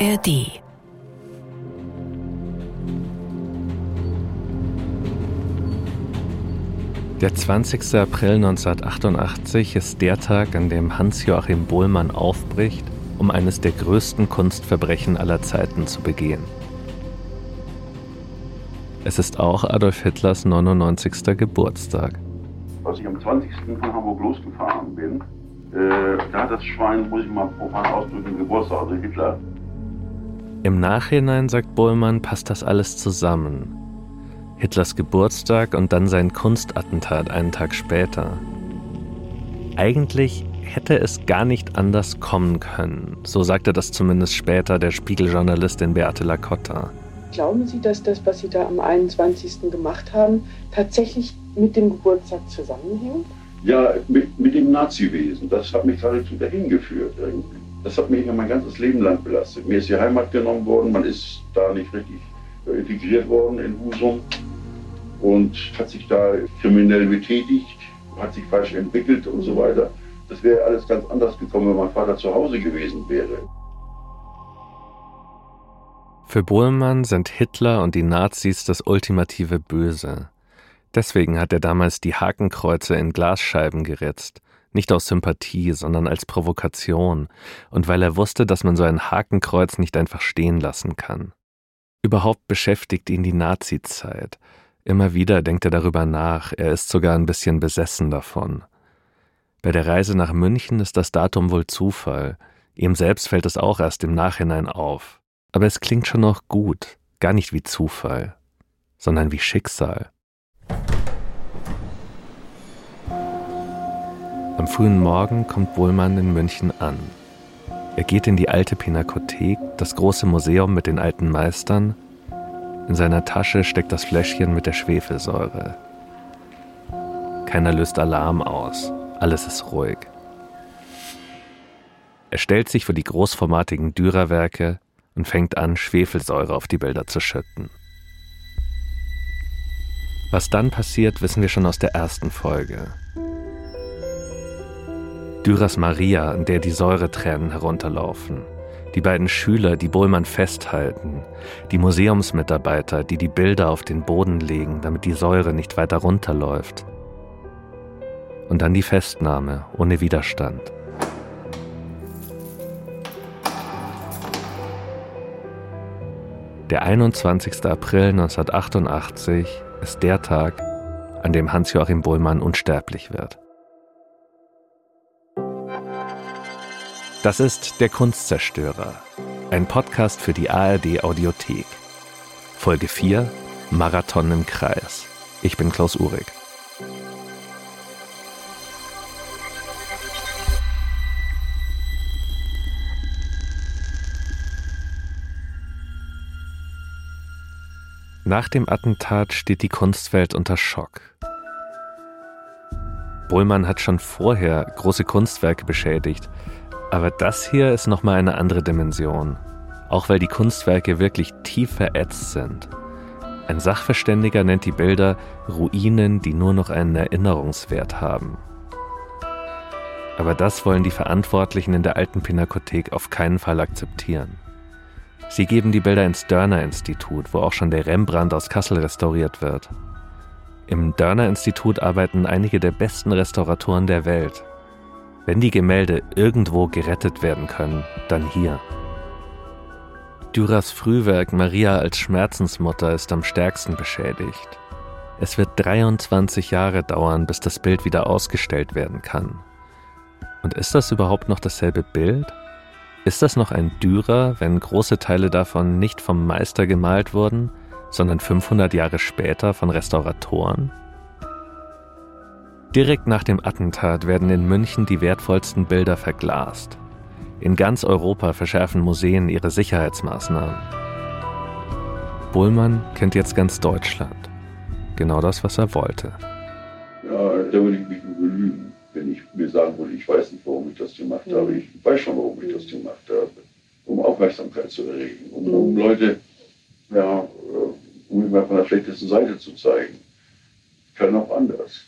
ARD Der 20. April 1988 ist der Tag, an dem Hans-Joachim Bohlmann aufbricht, um eines der größten Kunstverbrechen aller Zeiten zu begehen. Es ist auch Adolf Hitlers 99. Geburtstag. Als ich am 20. von Hamburg losgefahren bin, äh, da hat das Schwein, muss ich mal profan ausdrücken, Geburtstag, also Hitler. Im Nachhinein, sagt Bohlmann, passt das alles zusammen. Hitlers Geburtstag und dann sein Kunstattentat einen Tag später. Eigentlich hätte es gar nicht anders kommen können. So sagte das zumindest später der Spiegeljournalistin Beate Lacotta. Glauben Sie, dass das, was Sie da am 21. gemacht haben, tatsächlich mit dem Geburtstag zusammenhängt? Ja, mit, mit dem Naziwesen. Das hat mich geradezu dahin geführt. Das hat mich mein ganzes Leben lang belastet. Mir ist die Heimat genommen worden, man ist da nicht richtig integriert worden in Husum und hat sich da kriminell betätigt, hat sich falsch entwickelt und so weiter. Das wäre alles ganz anders gekommen, wenn mein Vater zu Hause gewesen wäre. Für Bohlmann sind Hitler und die Nazis das ultimative Böse. Deswegen hat er damals die Hakenkreuze in Glasscheiben geritzt, nicht aus Sympathie, sondern als Provokation, und weil er wusste, dass man so ein Hakenkreuz nicht einfach stehen lassen kann. Überhaupt beschäftigt ihn die Nazizeit, Immer wieder denkt er darüber nach, er ist sogar ein bisschen besessen davon. Bei der Reise nach München ist das Datum wohl Zufall, ihm selbst fällt es auch erst im Nachhinein auf. Aber es klingt schon noch gut, gar nicht wie Zufall, sondern wie Schicksal. Am frühen Morgen kommt Wohlmann in München an. Er geht in die alte Pinakothek, das große Museum mit den alten Meistern, in seiner Tasche steckt das Fläschchen mit der Schwefelsäure. Keiner löst Alarm aus. Alles ist ruhig. Er stellt sich vor die großformatigen Dürerwerke und fängt an, Schwefelsäure auf die Bilder zu schütten. Was dann passiert, wissen wir schon aus der ersten Folge. Dürers Maria, an der die Säuretränen herunterlaufen die beiden Schüler, die Bohlmann festhalten, die Museumsmitarbeiter, die die Bilder auf den Boden legen, damit die Säure nicht weiter runterläuft. Und dann die Festnahme ohne Widerstand. Der 21. April 1988 ist der Tag, an dem Hans-Joachim Bohlmann unsterblich wird. Das ist Der Kunstzerstörer, ein Podcast für die ARD Audiothek. Folge 4 Marathon im Kreis. Ich bin Klaus Uhrig. Nach dem Attentat steht die Kunstwelt unter Schock. Bohlmann hat schon vorher große Kunstwerke beschädigt, aber das hier ist nochmal eine andere Dimension. Auch weil die Kunstwerke wirklich tief verätzt sind. Ein Sachverständiger nennt die Bilder Ruinen, die nur noch einen Erinnerungswert haben. Aber das wollen die Verantwortlichen in der alten Pinakothek auf keinen Fall akzeptieren. Sie geben die Bilder ins Dörner-Institut, wo auch schon der Rembrandt aus Kassel restauriert wird. Im Dörner-Institut arbeiten einige der besten Restauratoren der Welt. Wenn die Gemälde irgendwo gerettet werden können, dann hier. Dürers Frühwerk Maria als Schmerzensmutter ist am stärksten beschädigt. Es wird 23 Jahre dauern, bis das Bild wieder ausgestellt werden kann. Und ist das überhaupt noch dasselbe Bild? Ist das noch ein Dürer, wenn große Teile davon nicht vom Meister gemalt wurden, sondern 500 Jahre später von Restauratoren? Direkt nach dem Attentat werden in München die wertvollsten Bilder verglast. In ganz Europa verschärfen Museen ihre Sicherheitsmaßnahmen. Bullmann kennt jetzt ganz Deutschland. Genau das, was er wollte. Ja, da würde ich mich nur belügen, wenn ich mir sagen würde, ich weiß nicht, warum ich das gemacht habe. Ich weiß schon, warum ich das gemacht habe. Um Aufmerksamkeit zu erregen, um, um mhm. Leute, ja, äh, um immer von der schlechtesten Seite zu zeigen. Ich kann auch anders.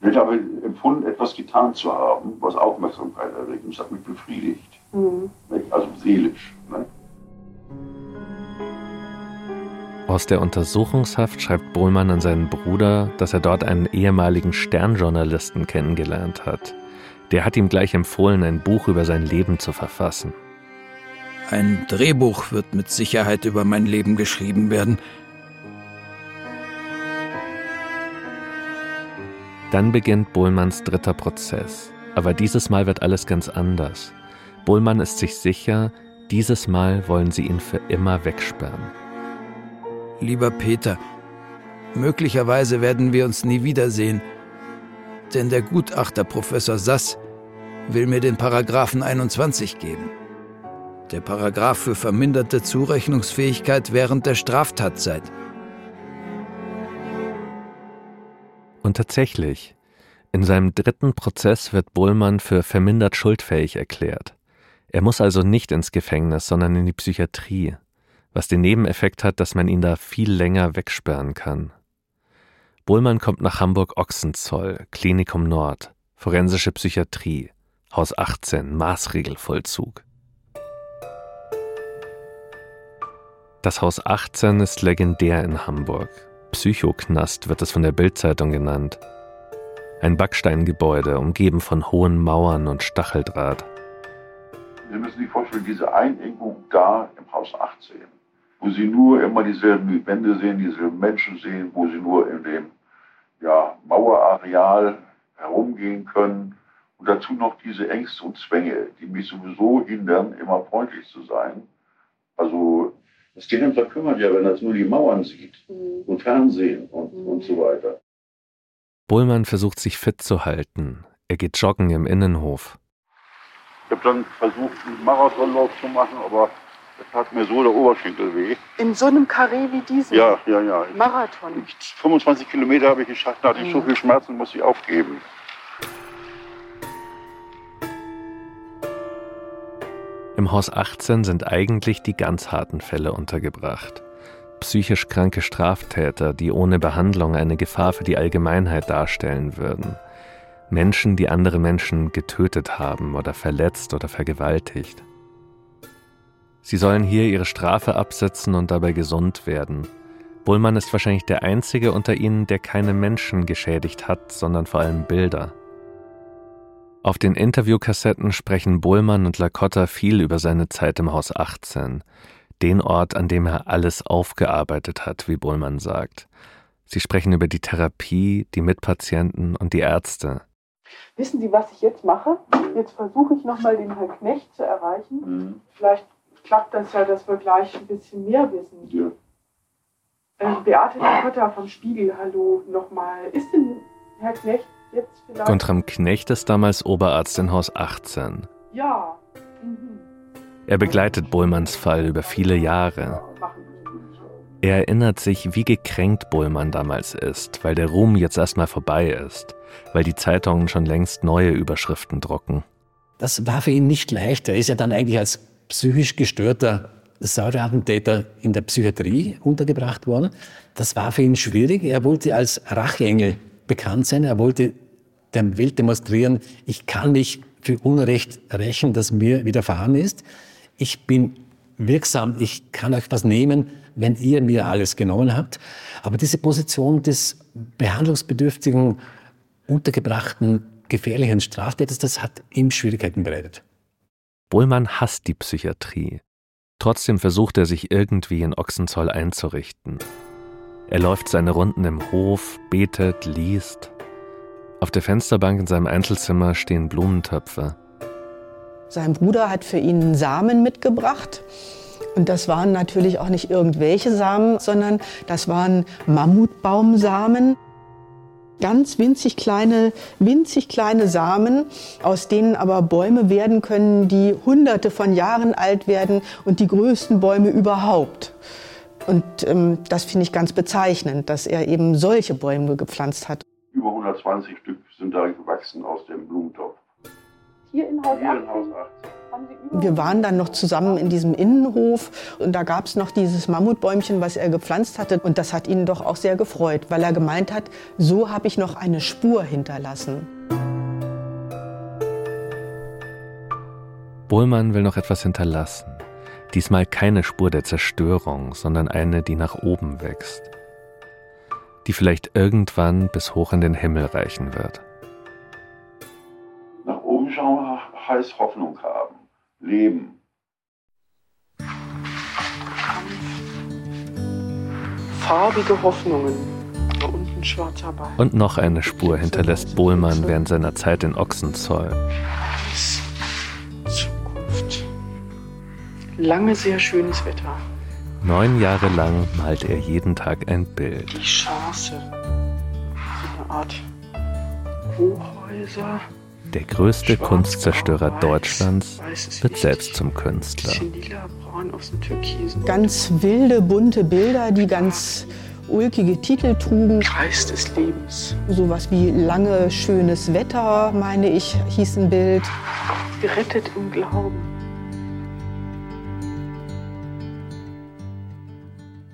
Wird aber empfunden, etwas getan zu haben, was Aufmerksamkeit erregt. Und es hat mich befriedigt. Mhm. Also seelisch. Ne? Aus der Untersuchungshaft schreibt Bohlmann an seinen Bruder, dass er dort einen ehemaligen Sternjournalisten kennengelernt hat. Der hat ihm gleich empfohlen, ein Buch über sein Leben zu verfassen. Ein Drehbuch wird mit Sicherheit über mein Leben geschrieben werden, Dann beginnt Bohlmanns dritter Prozess. Aber dieses Mal wird alles ganz anders. Bohlmann ist sich sicher, dieses Mal wollen sie ihn für immer wegsperren. Lieber Peter, möglicherweise werden wir uns nie wiedersehen, denn der Gutachter Professor Sass will mir den Paragraphen 21 geben. Der Paragraph für verminderte Zurechnungsfähigkeit während der Straftatzeit. Und tatsächlich, in seinem dritten Prozess wird Bohlmann für vermindert schuldfähig erklärt. Er muss also nicht ins Gefängnis, sondern in die Psychiatrie, was den Nebeneffekt hat, dass man ihn da viel länger wegsperren kann. Bohlmann kommt nach Hamburg-Ochsenzoll, Klinikum Nord, forensische Psychiatrie, Haus 18, Maßregelvollzug. Das Haus 18 ist legendär in Hamburg. Psychoknast wird es von der Bildzeitung genannt. Ein Backsteingebäude, umgeben von hohen Mauern und Stacheldraht. Sie müssen sich vorstellen, diese Einengung da im Haus 18, wo Sie nur immer dieselben Wände sehen, dieselben Menschen sehen, wo Sie nur in dem ja, Mauerareal herumgehen können. Und dazu noch diese Ängste und Zwänge, die mich sowieso hindern, immer freundlich zu sein. Also das Gehirn verkümmert ja, wenn das nur die Mauern sieht mhm. und Fernsehen und, mhm. und so weiter. Bullmann versucht sich fit zu halten. Er geht joggen im Innenhof. Ich habe dann versucht, einen Marathonlauf zu machen, aber es hat mir so der Oberschenkel weh. In so einem Karree wie diesem? Ja, ja, ja. Marathon. 25 Kilometer habe ich geschafft, da hatte ich so mhm. viel Schmerzen, musste ich aufgeben. Im Haus 18 sind eigentlich die ganz harten Fälle untergebracht. Psychisch kranke Straftäter, die ohne Behandlung eine Gefahr für die Allgemeinheit darstellen würden. Menschen, die andere Menschen getötet haben oder verletzt oder vergewaltigt. Sie sollen hier ihre Strafe absetzen und dabei gesund werden. Bullmann ist wahrscheinlich der einzige unter ihnen, der keine Menschen geschädigt hat, sondern vor allem Bilder. Auf den Interviewkassetten sprechen Bohlmann und Lacotta viel über seine Zeit im Haus 18, den Ort, an dem er alles aufgearbeitet hat, wie Bohlmann sagt. Sie sprechen über die Therapie, die Mitpatienten und die Ärzte. Wissen Sie, was ich jetzt mache? Jetzt versuche ich nochmal den Herrn Knecht zu erreichen. Mhm. Vielleicht klappt das ja, dass wir gleich ein bisschen mehr wissen. Ja. Äh, Beate Lacotta vom Spiegel, hallo nochmal. Ist denn Herr Knecht Gontram Knecht ist damals Oberarzt in Haus 18. Ja. Mhm. Er begleitet Bullmanns Fall über viele Jahre. Er erinnert sich, wie gekränkt Bullmann damals ist, weil der Ruhm jetzt erstmal vorbei ist, weil die Zeitungen schon längst neue Überschriften drucken. Das war für ihn nicht leicht. Er ist ja dann eigentlich als psychisch gestörter Säureattentäter in der Psychiatrie untergebracht worden. Das war für ihn schwierig. Er wollte als Racheengel bekannt sein. Er wollte der Welt demonstrieren, ich kann mich für Unrecht rächen, das mir widerfahren ist. Ich bin wirksam, ich kann euch was nehmen, wenn ihr mir alles genommen habt. Aber diese Position des behandlungsbedürftigen, untergebrachten, gefährlichen Straftäters, das hat ihm Schwierigkeiten bereitet. Bullmann hasst die Psychiatrie. Trotzdem versucht er sich irgendwie in Ochsenzoll einzurichten. Er läuft seine Runden im Hof, betet, liest. Auf der Fensterbank in seinem Einzelzimmer stehen Blumentöpfe. Sein Bruder hat für ihn Samen mitgebracht. Und das waren natürlich auch nicht irgendwelche Samen, sondern das waren Mammutbaumsamen. Ganz winzig kleine, winzig kleine Samen, aus denen aber Bäume werden können, die hunderte von Jahren alt werden und die größten Bäume überhaupt. Und ähm, das finde ich ganz bezeichnend, dass er eben solche Bäume gepflanzt hat. Über 120 Stück sind da gewachsen aus dem Blumentopf. Hier in Haus 18? Wir waren dann noch zusammen in diesem Innenhof und da gab es noch dieses Mammutbäumchen, was er gepflanzt hatte. Und das hat ihn doch auch sehr gefreut, weil er gemeint hat, so habe ich noch eine Spur hinterlassen. Bohlmann will noch etwas hinterlassen. Diesmal keine Spur der Zerstörung, sondern eine, die nach oben wächst. Die vielleicht irgendwann bis hoch in den Himmel reichen wird. Nach oben schauen heißt Hoffnung haben, leben. Farbige Hoffnungen. Da unten schwarzer Ball. Und noch eine Spur hinterlässt Bohlmann während seiner Zeit in Ochsenzoll. Lange sehr schönes Wetter. Neun Jahre lang malt er jeden Tag ein Bild. Die Chance. So eine Art Hochhäuser. Der größte Schwarz, Kunstzerstörer grau, Deutschlands weiß wird nicht. selbst zum Künstler. Lila, braun aus dem Türkisen. Ganz wilde, bunte Bilder, die ganz ulkige Titel trugen. Kreis des Lebens. Sowas wie lange, schönes Wetter, meine ich, hieß ein Bild. Gerettet im Glauben.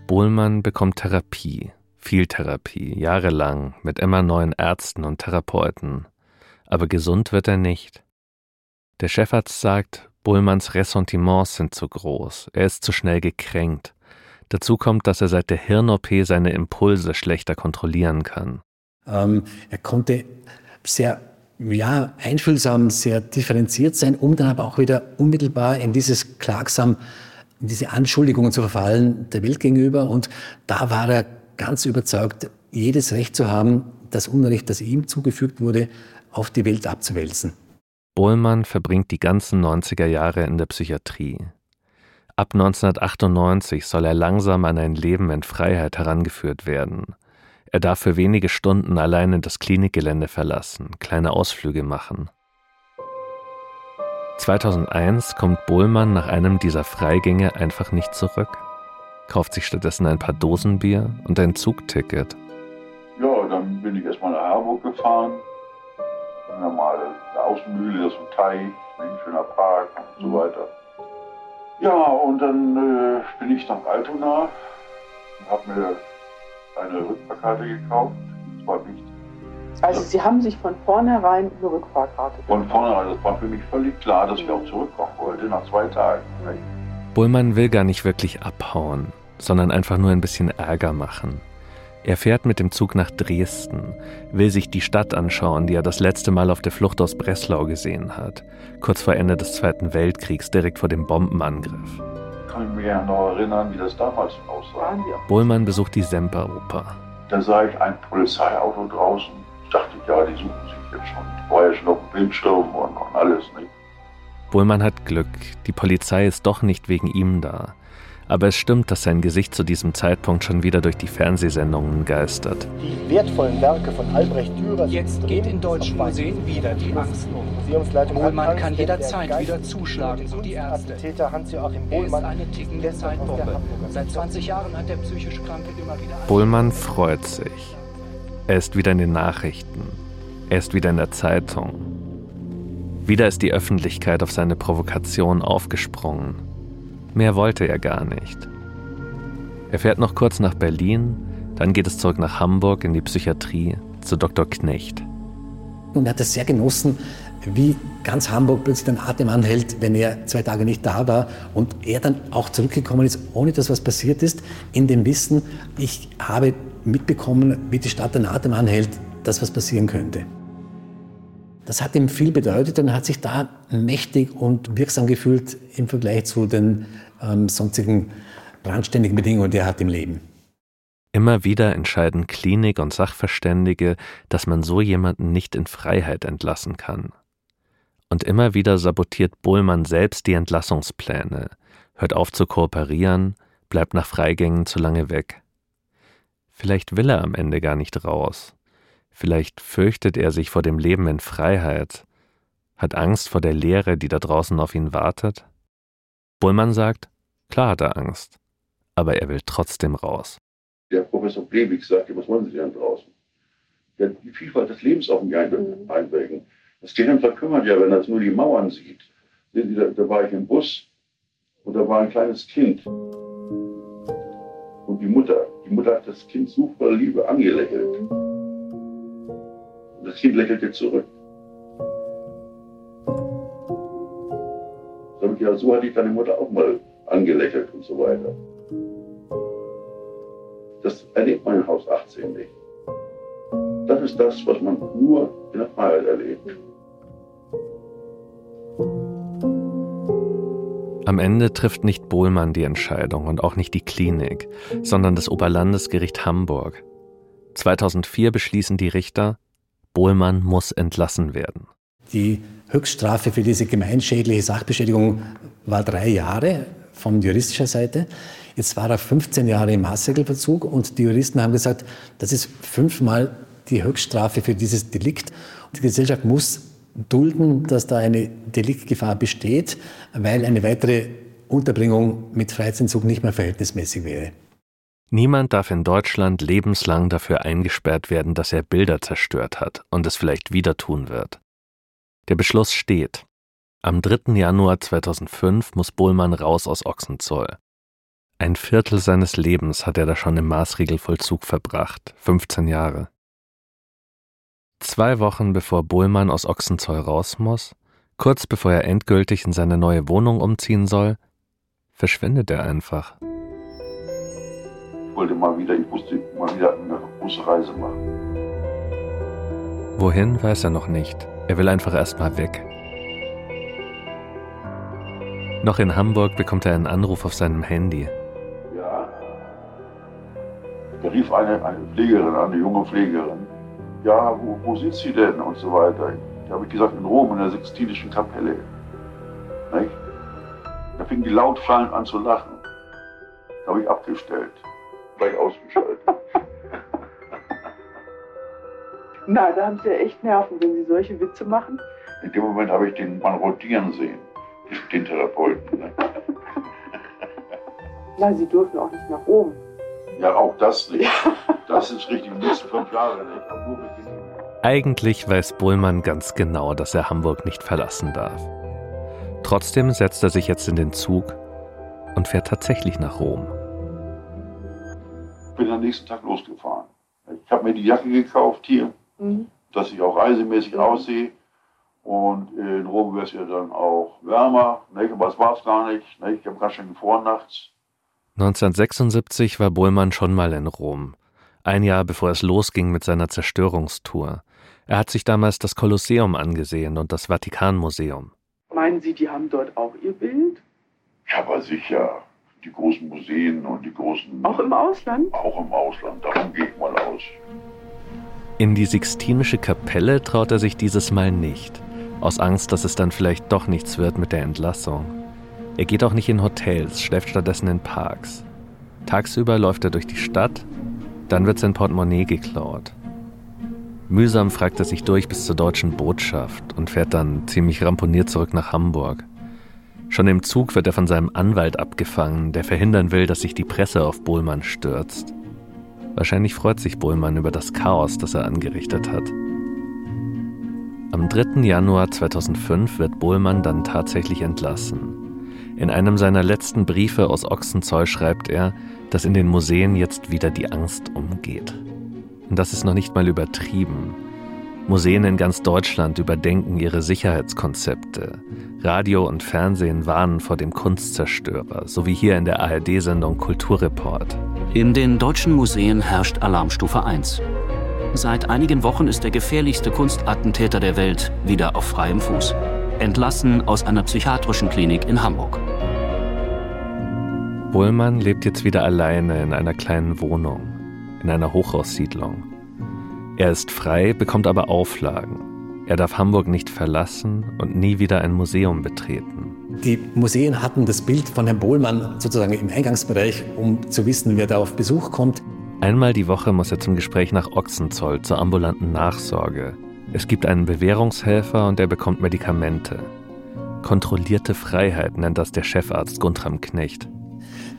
Bohlmann bekommt Therapie, viel Therapie, jahrelang, mit immer neuen Ärzten und Therapeuten. Aber gesund wird er nicht. Der Chefarzt sagt, Bohlmanns Ressentiments sind zu groß, er ist zu schnell gekränkt. Dazu kommt, dass er seit der Hirn-OP seine Impulse schlechter kontrollieren kann. Ähm, er konnte sehr ja, einfühlsam, sehr differenziert sein, um dann aber auch wieder unmittelbar in dieses klagsam, in diese Anschuldigungen zu verfallen der Welt gegenüber. Und da war er ganz überzeugt, jedes Recht zu haben, das Unrecht, das ihm zugefügt wurde, auf die Welt abzuwälzen. Bohlmann verbringt die ganzen 90er Jahre in der Psychiatrie. Ab 1998 soll er langsam an ein Leben in Freiheit herangeführt werden. Er darf für wenige Stunden alleine das Klinikgelände verlassen, kleine Ausflüge machen. 2001 kommt Bohlmann nach einem dieser Freigänge einfach nicht zurück, kauft sich stattdessen ein paar Dosen Bier und ein Zugticket. Ja, dann bin ich erstmal nach Harburg gefahren. Normale Außenmühle, das ist ein Teich, ein schöner Park und so weiter. Ja, und dann äh, bin ich nach Altona und habe mir eine Rückfahrkarte gekauft. War nicht Also Sie haben sich von vornherein eine Rückfahrkarte von vornherein. Das war für mich völlig klar, dass ich auch zurückkommen wollte nach zwei Tagen. Bullmann will gar nicht wirklich abhauen, sondern einfach nur ein bisschen Ärger machen. Er fährt mit dem Zug nach Dresden, will sich die Stadt anschauen, die er das letzte Mal auf der Flucht aus Breslau gesehen hat, kurz vor Ende des Zweiten Weltkriegs, direkt vor dem Bombenangriff. Kann ich mich ja noch erinnern, wie das damals aussah. Bullmann besucht die Semperoper. Da sah ich ein Polizeiauto draußen. Ich dachte, ja, die suchen sich jetzt schon. Vorher schon auf dem Bildschirm und, und alles. Nicht? Bullmann hat Glück, die Polizei ist doch nicht wegen ihm da. Aber es stimmt, dass sein Gesicht zu diesem Zeitpunkt schon wieder durch die Fernsehsendungen geistert. Die wertvollen Werke von Albrecht Dürer Jetzt geht in deutschen Museen wieder die Angst um. Museumsleitung Bohlmann kann jederzeit der wieder zuschlagen, so die Ärzte. Er ist eine tickende Zeitbombe. Seit Sitzung 20 Jahren hat der psychisch Kranke immer wieder... Bullmann freut sich. Er ist wieder in den Nachrichten. Er ist wieder in der Zeitung. Wieder ist die Öffentlichkeit auf seine Provokation aufgesprungen. Mehr wollte er gar nicht. Er fährt noch kurz nach Berlin, dann geht es zurück nach Hamburg in die Psychiatrie zu Dr. Knecht. Und er hat es sehr genossen, wie ganz Hamburg plötzlich den Atem anhält, wenn er zwei Tage nicht da war und er dann auch zurückgekommen ist, ohne dass was passiert ist, in dem Wissen, ich habe mitbekommen, wie die Stadt den Atem anhält, dass was passieren könnte. Das hat ihm viel bedeutet und hat sich da mächtig und wirksam gefühlt im Vergleich zu den ähm, sonstigen randständigen Bedingungen, die er hat im Leben. Immer wieder entscheiden Klinik und Sachverständige, dass man so jemanden nicht in Freiheit entlassen kann. Und immer wieder sabotiert Bohlmann selbst die Entlassungspläne, hört auf zu kooperieren, bleibt nach Freigängen zu lange weg. Vielleicht will er am Ende gar nicht raus. Vielleicht fürchtet er sich vor dem Leben in Freiheit, hat Angst vor der Leere, die da draußen auf ihn wartet. Bohlmann sagt, klar hat er Angst, aber er will trotzdem raus. Der Professor Plewig sagte, was wollen Sie denn draußen? Ja, die Vielfalt des Lebens auf mich ein einwirken. Das Gehirn verkümmert ja, wenn das nur die Mauern sieht. Sehen Sie, da, da war ich im Bus und da war ein kleines Kind. Und die Mutter, die Mutter hat das Kind voller Liebe angelächelt. Und das Kind lächelte zurück. Ich, ja, so hatte ich deine Mutter auch mal angelächelt und so weiter. Das erlebt man in Haus 18 nicht. Das ist das, was man nur in der Freiheit erlebt. Am Ende trifft nicht Bohlmann die Entscheidung und auch nicht die Klinik, sondern das Oberlandesgericht Hamburg. 2004 beschließen die Richter, Bohlmann muss entlassen werden. Die Höchststrafe für diese gemeinschädliche Sachbeschädigung war drei Jahre von juristischer Seite. Jetzt war er 15 Jahre im Hassregelverzug und die Juristen haben gesagt, das ist fünfmal die Höchststrafe für dieses Delikt. Die Gesellschaft muss dulden, dass da eine Deliktgefahr besteht, weil eine weitere Unterbringung mit Freiheitsentzug nicht mehr verhältnismäßig wäre. Niemand darf in Deutschland lebenslang dafür eingesperrt werden, dass er Bilder zerstört hat und es vielleicht wieder tun wird. Der Beschluss steht. Am 3. Januar 2005 muss Bohlmann raus aus Ochsenzoll. Ein Viertel seines Lebens hat er da schon im Maßregelvollzug verbracht, 15 Jahre. Zwei Wochen bevor Bohlmann aus Ochsenzoll raus muss, kurz bevor er endgültig in seine neue Wohnung umziehen soll, verschwindet er einfach. Ich wollte mal wieder, ich musste mal wieder eine große Reise machen. Wohin, weiß er noch nicht. Er will einfach erstmal weg. Noch in Hamburg bekommt er einen Anruf auf seinem Handy. Ja. Da rief eine, eine Pflegerin an, eine junge Pflegerin. Ja, wo, wo sind Sie denn? Und so weiter. Da habe ich gesagt, in Rom, in der Sixtinischen Kapelle. Nicht? Da fing die laut schallend an zu lachen. Da habe ich abgestellt. Gleich ausgeschaltet. Na, da haben Sie ja echt Nerven, wenn Sie solche Witze machen. In dem Moment habe ich den Mann rotieren sehen. Den Therapeuten. Ne? Na, Sie dürfen auch nicht nach Rom. Ja, auch das nicht. Das ist richtig. Die nächsten fünf Jahre nicht. Eigentlich weiß Bullmann ganz genau, dass er Hamburg nicht verlassen darf. Trotzdem setzt er sich jetzt in den Zug und fährt tatsächlich nach Rom. Ich bin am nächsten Tag losgefahren. Ich habe mir die Jacke gekauft hier, Mhm. dass ich auch reisemäßig aussehe. Und in Rom wäre es ja dann auch wärmer. Nicht? Aber es war es gar nicht. Nicht? Ich habe ganz schön gefroren nachts. 1976 war Bohlmann schon mal in Rom, ein Jahr bevor es losging mit seiner Zerstörungstour. Er hat sich damals das Kolosseum angesehen und das Vatikanmuseum. Meinen Sie, die haben dort auch ihr Bild? Ja, aber sicher. Die großen Museen und die großen. Auch im Ausland? Auch im Ausland. Davon gehe ich mal aus. In die Sixtinische Kapelle traut er sich dieses Mal nicht, aus Angst, dass es dann vielleicht doch nichts wird mit der Entlassung. Er geht auch nicht in Hotels, schläft stattdessen in Parks. Tagsüber läuft er durch die Stadt, dann wird sein Portemonnaie geklaut. Mühsam fragt er sich durch bis zur deutschen Botschaft und fährt dann ziemlich ramponiert zurück nach Hamburg. Schon im Zug wird er von seinem Anwalt abgefangen, der verhindern will, dass sich die Presse auf Bohlmann stürzt. Wahrscheinlich freut sich Bohlmann über das Chaos, das er angerichtet hat. Am 3. Januar 2005 wird Bohlmann dann tatsächlich entlassen. In einem seiner letzten Briefe aus Ochsenzoll schreibt er, dass in den Museen jetzt wieder die Angst umgeht. Und das ist noch nicht mal übertrieben. Museen in ganz Deutschland überdenken ihre Sicherheitskonzepte. Radio und Fernsehen warnen vor dem Kunstzerstörer, so wie hier in der ARD-Sendung Kulturreport. In den deutschen Museen herrscht Alarmstufe 1. Seit einigen Wochen ist der gefährlichste Kunstattentäter der Welt wieder auf freiem Fuß. Entlassen aus einer psychiatrischen Klinik in Hamburg. Bullmann lebt jetzt wieder alleine in einer kleinen Wohnung, in einer Hochhaussiedlung. Er ist frei, bekommt aber Auflagen. Er darf Hamburg nicht verlassen und nie wieder ein Museum betreten. Die Museen hatten das Bild von Herrn Bohlmann sozusagen im Eingangsbereich, um zu wissen, wer da auf Besuch kommt. Einmal die Woche muss er zum Gespräch nach Ochsenzoll zur ambulanten Nachsorge. Es gibt einen Bewährungshelfer und er bekommt Medikamente. Kontrollierte Freiheit nennt das der Chefarzt Guntram Knecht.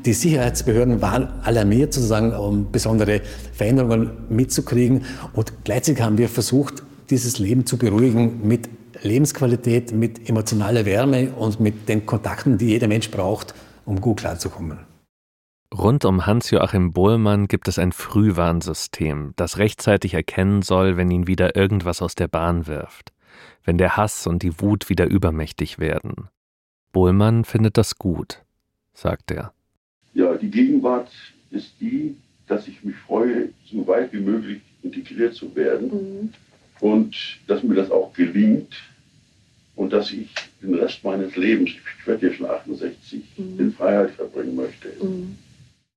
Die Sicherheitsbehörden waren alarmiert, sozusagen, um besondere Veränderungen mitzukriegen. Und gleichzeitig haben wir versucht, dieses Leben zu beruhigen mit Lebensqualität, mit emotionaler Wärme und mit den Kontakten, die jeder Mensch braucht, um gut klarzukommen. Rund um Hans-Joachim Bohlmann gibt es ein Frühwarnsystem, das rechtzeitig erkennen soll, wenn ihn wieder irgendwas aus der Bahn wirft, wenn der Hass und die Wut wieder übermächtig werden. Bohlmann findet das gut. sagt er. Ja, die Gegenwart ist die, dass ich mich freue, so weit wie möglich integriert zu werden mhm. und dass mir das auch gelingt und dass ich den Rest meines Lebens, ich werde ja schon 68, mhm. in Freiheit verbringen möchte. Mhm.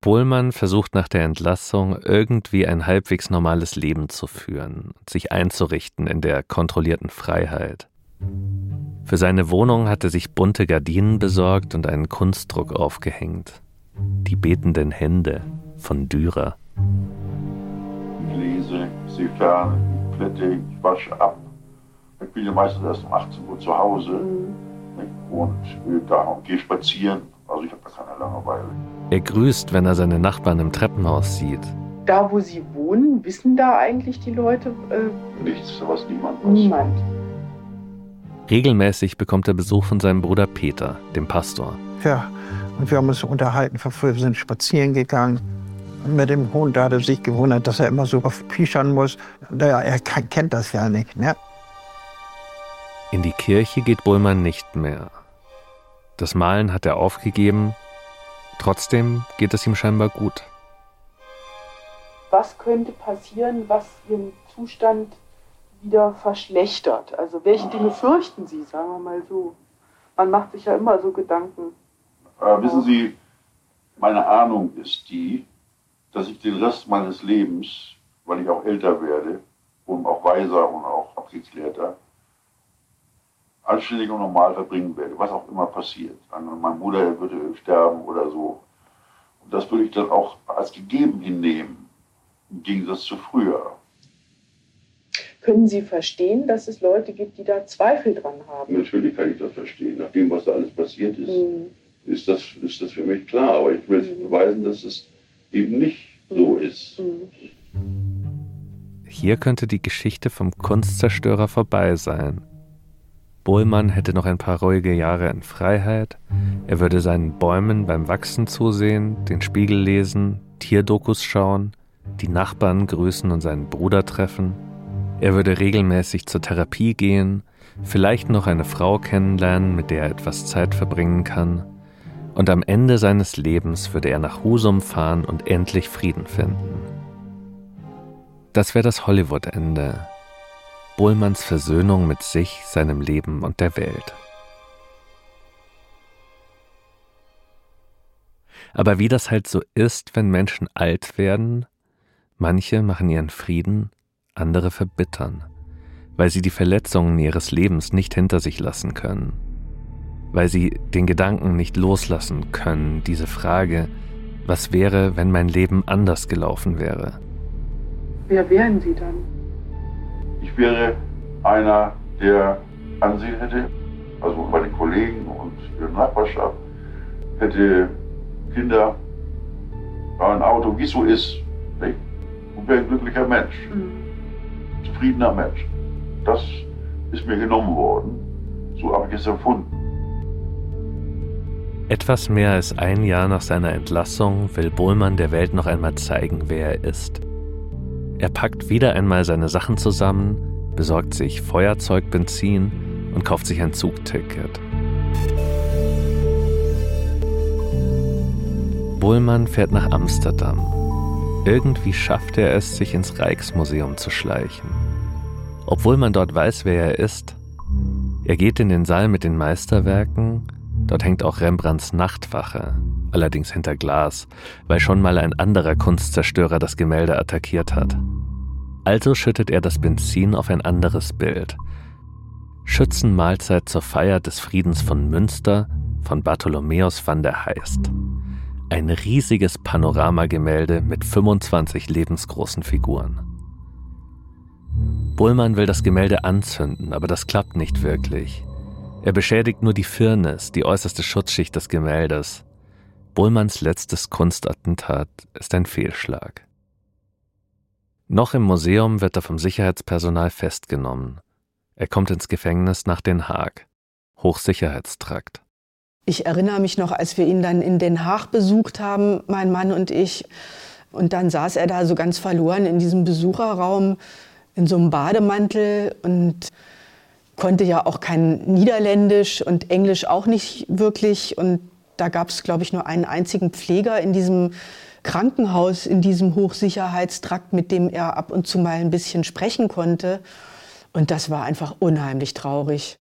Bohlmann versucht nach der Entlassung irgendwie ein halbwegs normales Leben zu führen, sich einzurichten in der kontrollierten Freiheit. Für seine Wohnung hat er sich bunte Gardinen besorgt und einen Kunstdruck aufgehängt. Die betenden Hände von Dürer. Ich lese, sehe fern, ich plätte, ich wasche ab. Ich bin meistens erst um 18 Uhr zu Hause und äh, da gehe spazieren. Also ich habe da keine Langeweile. Er grüßt, wenn er seine Nachbarn im Treppenhaus sieht. Da, wo sie wohnen, wissen da eigentlich die Leute? Äh, Nichts, was niemand weiß. Niemand. Regelmäßig bekommt er Besuch von seinem Bruder Peter, dem Pastor. Ja, und wir haben uns unterhalten. Wir sind spazieren gegangen. Mit dem Hund da hat er sich gewundert, dass er immer so pischern muss. Naja, er kennt das ja nicht. Ne? In die Kirche geht Bullmann nicht mehr. Das Malen hat er aufgegeben. Trotzdem geht es ihm scheinbar gut. Was könnte passieren, was Ihren Zustand wieder verschlechtert? Also welche Dinge fürchten Sie, sagen wir mal so? Man macht sich ja immer so Gedanken. Äh, wissen Sie, meine Ahnung ist die, dass ich den Rest meines Lebens, weil ich auch älter werde und auch weiser und auch abgeklärter, anständig und normal verbringen werde, was auch immer passiert. Also mein Bruder würde sterben oder so. Und das würde ich dann auch als gegeben hinnehmen, im Gegensatz zu früher. Können Sie verstehen, dass es Leute gibt, die da Zweifel dran haben? Natürlich kann ich das verstehen, nach dem, was da alles passiert ist. Mhm ist das, ist das für mich klar. Aber ich will mhm. beweisen, dass es eben nicht so mhm. ist. Hier könnte die Geschichte vom Kunstzerstörer vorbei sein. Bohlmann hätte noch ein paar ruhige Jahre in Freiheit. Er würde seinen Bäumen beim Wachsen zusehen, den Spiegel lesen, Tierdokus schauen, die Nachbarn grüßen und seinen Bruder treffen. Er würde regelmäßig zur Therapie gehen, vielleicht noch eine Frau kennenlernen, mit der er etwas Zeit verbringen kann und am Ende seines Lebens würde er nach Husum fahren und endlich Frieden finden. Das wäre das Hollywood-Ende. Bullmanns Versöhnung mit sich, seinem Leben und der Welt. Aber wie das halt so ist, wenn Menschen alt werden, manche machen ihren Frieden, andere verbittern, weil sie die Verletzungen ihres Lebens nicht hinter sich lassen können weil sie den Gedanken nicht loslassen können, diese Frage, was wäre, wenn mein Leben anders gelaufen wäre? Wer wären Sie dann? Ich wäre einer, der Ansehen hätte, also bei den Kollegen und in der Nachbarschaft, hätte Kinder, ein Auto, wie es so ist, nicht? und wäre ein glücklicher Mensch, mhm. zufriedener Mensch. Das ist mir genommen worden, so habe ich es empfunden. Etwas mehr als ein Jahr nach seiner Entlassung will Bohlmann der Welt noch einmal zeigen, wer er ist. Er packt wieder einmal seine Sachen zusammen, besorgt sich Feuerzeug, Benzin und kauft sich ein Zugticket. Bohlmann fährt nach Amsterdam. Irgendwie schafft er es, sich ins Rijksmuseum zu schleichen. Obwohl man dort weiß, wer er ist. Er geht in den Saal mit den Meisterwerken Dort hängt auch Rembrandts Nachtwache, allerdings hinter Glas, weil schon mal ein anderer Kunstzerstörer das Gemälde attackiert hat. Also schüttet er das Benzin auf ein anderes Bild. Schützenmahlzeit zur Feier des Friedens von Münster von Bartholomäus van der Heist. Ein riesiges Panoramagemälde mit 25 lebensgroßen Figuren. Bullmann will das Gemälde anzünden, aber das klappt nicht wirklich. Er beschädigt nur die Firnis, die äußerste Schutzschicht des Gemäldes. Bullmanns letztes Kunstattentat ist ein Fehlschlag. Noch im Museum wird er vom Sicherheitspersonal festgenommen. Er kommt ins Gefängnis nach Den Haag. Hochsicherheitstrakt. Ich erinnere mich noch, als wir ihn dann in Den Haag besucht haben, mein Mann und ich. Und dann saß er da so ganz verloren in diesem Besucherraum in so einem Bademantel und konnte ja auch kein Niederländisch und Englisch auch nicht wirklich. Und Da gab es, glaube ich, nur einen einzigen Pfleger in diesem Krankenhaus, in diesem Hochsicherheitstrakt, mit dem er ab und zu mal ein bisschen sprechen konnte. Und das war einfach unheimlich traurig.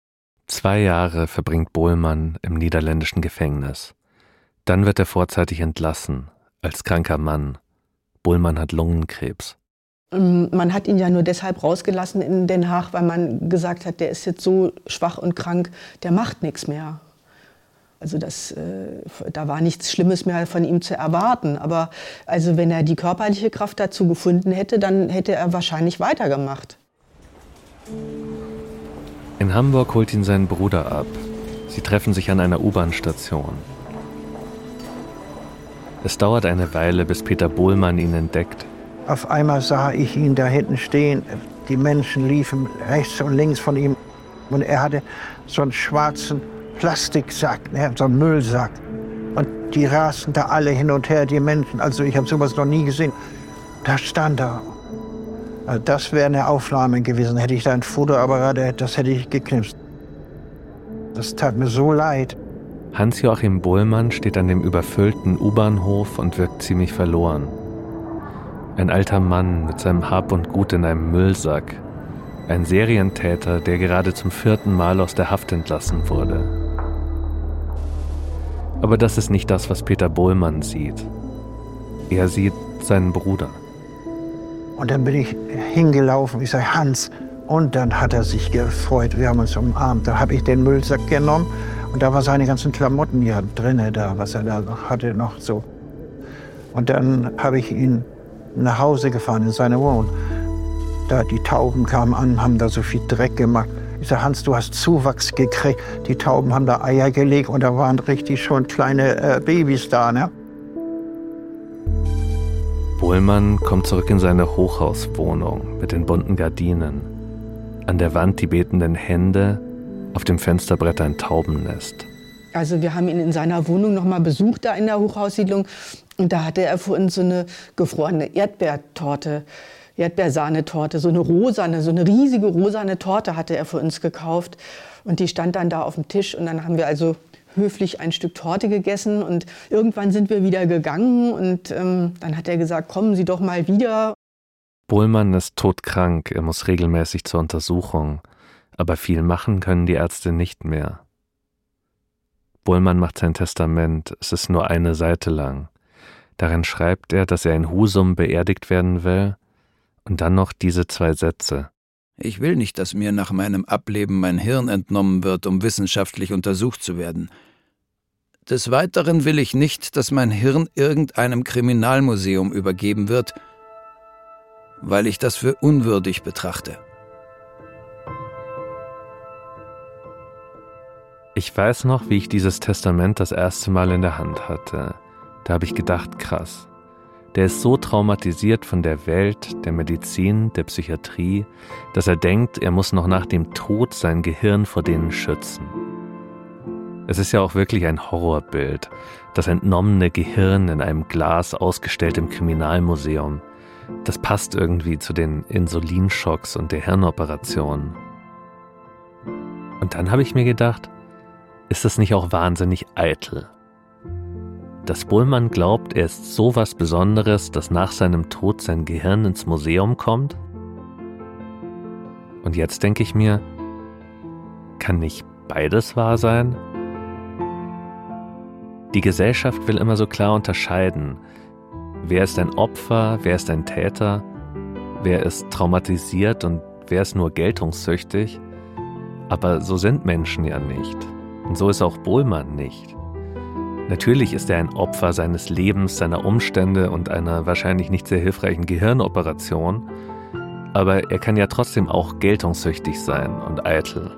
Zwei Jahre verbringt Bohlmann im niederländischen Gefängnis. Dann wird er vorzeitig entlassen, als kranker Mann. Bohlmann hat Lungenkrebs. Ähm, man hat ihn ja nur deshalb rausgelassen in Den Haag, weil man gesagt hat, der ist jetzt so schwach und krank, der macht nichts mehr. Also das, äh, da war nichts Schlimmes mehr von ihm zu erwarten. Aber also wenn er die körperliche Kraft dazu gefunden hätte, dann hätte er wahrscheinlich weitergemacht. In Hamburg holt ihn sein Bruder ab. Sie treffen sich an einer U-Bahn-Station. Es dauert eine Weile, bis Peter Bohlmann ihn entdeckt. Auf einmal sah ich ihn da hinten stehen. Die Menschen liefen rechts und links von ihm. Und er hatte so einen schwarzen Plastiksack, ne, so einen Müllsack. Und die rasten da alle hin und her, die Menschen. Also ich habe sowas noch nie gesehen. Da stand er. Also das wäre eine Aufnahme gewesen. Hätte ich da ein Fotoapparat, das hätte ich geknipst. Das tat mir so leid. Hans-Joachim Bohlmann steht an dem überfüllten U-Bahnhof und wirkt ziemlich verloren. Ein alter Mann mit seinem Hab und Gut in einem Müllsack. Ein Serientäter, der gerade zum vierten Mal aus der Haft entlassen wurde. Aber das ist nicht das, was Peter Bohlmann sieht. Er sieht seinen Bruder. Und dann bin ich hingelaufen. Ich sage, Hans. Und dann hat er sich gefreut. Wir haben uns umarmt. Da habe ich den Müllsack genommen und da waren seine ganzen Klamotten ja drin, da, was er da hatte, noch so. Und dann habe ich ihn nach Hause gefahren in seine Wohnung. Da die Tauben kamen an, haben da so viel Dreck gemacht. Ich sage, Hans, du hast Zuwachs gekriegt. Die Tauben haben da Eier gelegt und da waren richtig schon kleine äh, Babys da. Ne? Bohlmann kommt zurück in seine Hochhauswohnung mit den bunten Gardinen. An der Wand die betenden Hände, auf dem Fensterbrett ein Taubennest. Also wir haben ihn in seiner Wohnung noch mal besucht da in der Hochhaussiedlung und da hatte er für uns so eine gefrorene Erdbeertorte, Erdbeersahnetorte, so eine rosane, so eine riesige rosane Torte hatte er für uns gekauft und die stand dann da auf dem Tisch und dann haben wir also höflich ein Stück Torte gegessen und irgendwann sind wir wieder gegangen und ähm, dann hat er gesagt, kommen Sie doch mal wieder. Bohlmann ist todkrank, er muss regelmäßig zur Untersuchung, aber viel machen können die Ärzte nicht mehr. Bohlmann macht sein Testament, es ist nur eine Seite lang. Darin schreibt er, dass er in Husum beerdigt werden will, und dann noch diese zwei Sätze. Ich will nicht, dass mir nach meinem Ableben mein Hirn entnommen wird, um wissenschaftlich untersucht zu werden. Des Weiteren will ich nicht, dass mein Hirn irgendeinem Kriminalmuseum übergeben wird, weil ich das für unwürdig betrachte. Ich weiß noch, wie ich dieses Testament das erste Mal in der Hand hatte. Da habe ich gedacht, krass. Der ist so traumatisiert von der Welt, der Medizin, der Psychiatrie, dass er denkt, er muss noch nach dem Tod sein Gehirn vor denen schützen. Es ist ja auch wirklich ein Horrorbild, das entnommene Gehirn in einem Glas ausgestellt im Kriminalmuseum. Das passt irgendwie zu den Insulinschocks und der Hirnoperation. Und dann habe ich mir gedacht, ist das nicht auch wahnsinnig eitel? Dass Bullmann glaubt, er ist so was Besonderes, dass nach seinem Tod sein Gehirn ins Museum kommt? Und jetzt denke ich mir, kann nicht beides wahr sein? Die Gesellschaft will immer so klar unterscheiden. Wer ist ein Opfer, wer ist ein Täter, wer ist traumatisiert und wer ist nur geltungssüchtig. Aber so sind Menschen ja nicht. Und so ist auch Bohlmann nicht. Natürlich ist er ein Opfer seines Lebens, seiner Umstände und einer wahrscheinlich nicht sehr hilfreichen Gehirnoperation, aber er kann ja trotzdem auch geltungssüchtig sein und eitel.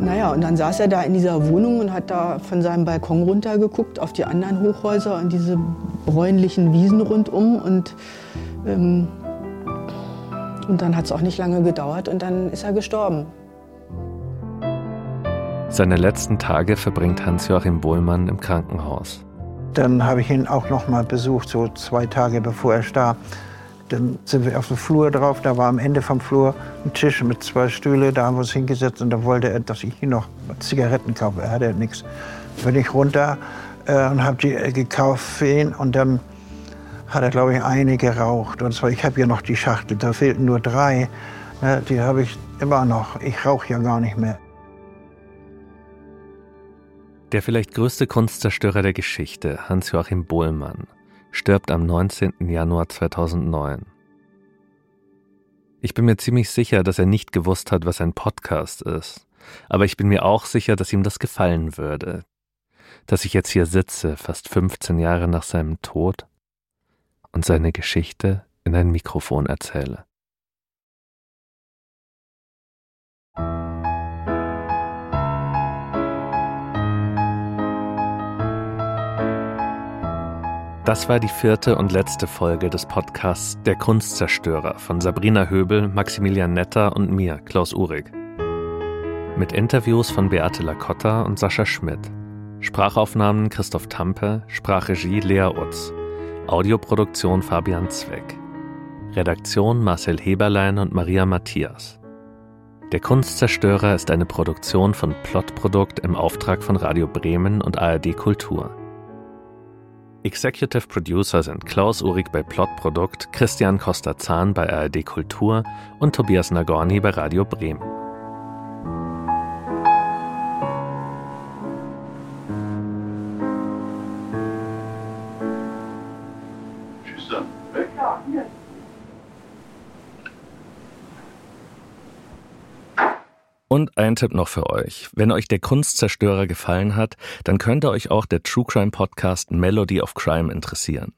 Naja, und dann saß er da in dieser Wohnung und hat da von seinem Balkon runtergeguckt auf die anderen Hochhäuser und diese bräunlichen Wiesen rundum. Und, ähm, und dann hat es auch nicht lange gedauert und dann ist er gestorben. Seine letzten Tage verbringt Hans-Joachim Bohlmann im Krankenhaus. Dann habe ich ihn auch noch mal besucht, so zwei Tage bevor er starb. Dann sind wir auf dem Flur drauf. Da war am Ende vom Flur ein Tisch mit zwei Stühle. Da haben wir uns hingesetzt und da wollte er, dass ich hier noch Zigaretten kaufe. Er hatte nichts. Bin ich runter äh, und habe die äh, gekauft für ihn. Und dann hat er, glaube ich, eine geraucht. Und zwar, ich habe hier noch die Schachtel. Da fehlten nur drei. Ja, die habe ich immer noch. Ich rauche ja gar nicht mehr. Der vielleicht größte Kunstzerstörer der Geschichte, Hans-Joachim Bohlmann, stirbt am 19. Januar 2009. Ich bin mir ziemlich sicher, dass er nicht gewusst hat, was ein Podcast ist. Aber ich bin mir auch sicher, dass ihm das gefallen würde. Dass ich jetzt hier sitze, fast 15 Jahre nach seinem Tod, und seine Geschichte in ein Mikrofon erzähle. Das war die vierte und letzte Folge des Podcasts Der Kunstzerstörer von Sabrina Höbel, Maximilian Netter und mir, Klaus Uhrig. Mit Interviews von Beate Lacotta und Sascha Schmidt. Sprachaufnahmen Christoph Tampe, Sprachregie Lea Utz. Audioproduktion Fabian Zweck. Redaktion Marcel Heberlein und Maria Matthias. Der Kunstzerstörer ist eine Produktion von Plotprodukt im Auftrag von Radio Bremen und ARD Kultur. Executive Producer sind Klaus Uhrig bei Plotprodukt, Christian Costa-Zahn bei ARD Kultur und Tobias Nagorny bei Radio Bremen. Tschüss dann. Weg. Ja, hier. Und ein Tipp noch für euch. Wenn euch der Kunstzerstörer gefallen hat, dann könnte euch auch der True Crime Podcast Melody of Crime interessieren.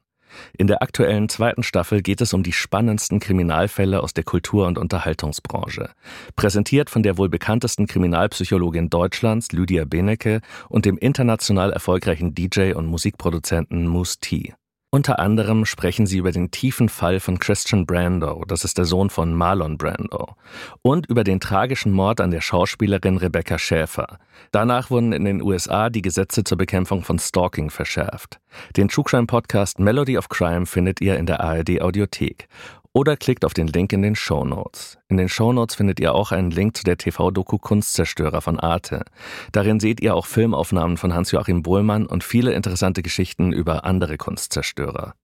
In der aktuellen zweiten Staffel geht es um die spannendsten Kriminalfälle aus der Kultur- und Unterhaltungsbranche. Präsentiert von der wohl bekanntesten Kriminalpsychologin Deutschlands, Lydia Benecke, und dem international erfolgreichen DJ und Musikproduzenten Moose T. Unter anderem sprechen sie über den tiefen Fall von Christian Brando, das ist der Sohn von Marlon Brando, und über den tragischen Mord an der Schauspielerin Rebecca Schäfer. Danach wurden in den USA die Gesetze zur Bekämpfung von Stalking verschärft. Den True Crime Podcast Melody of Crime findet ihr in der ARD Audiothek oder klickt auf den Link in den Show Notes. In den Show Notes findet ihr auch einen Link zu der TV-Doku Kunstzerstörer von Arte. Darin seht ihr auch Filmaufnahmen von Hans-Joachim Bohlmann und viele interessante Geschichten über andere Kunstzerstörer.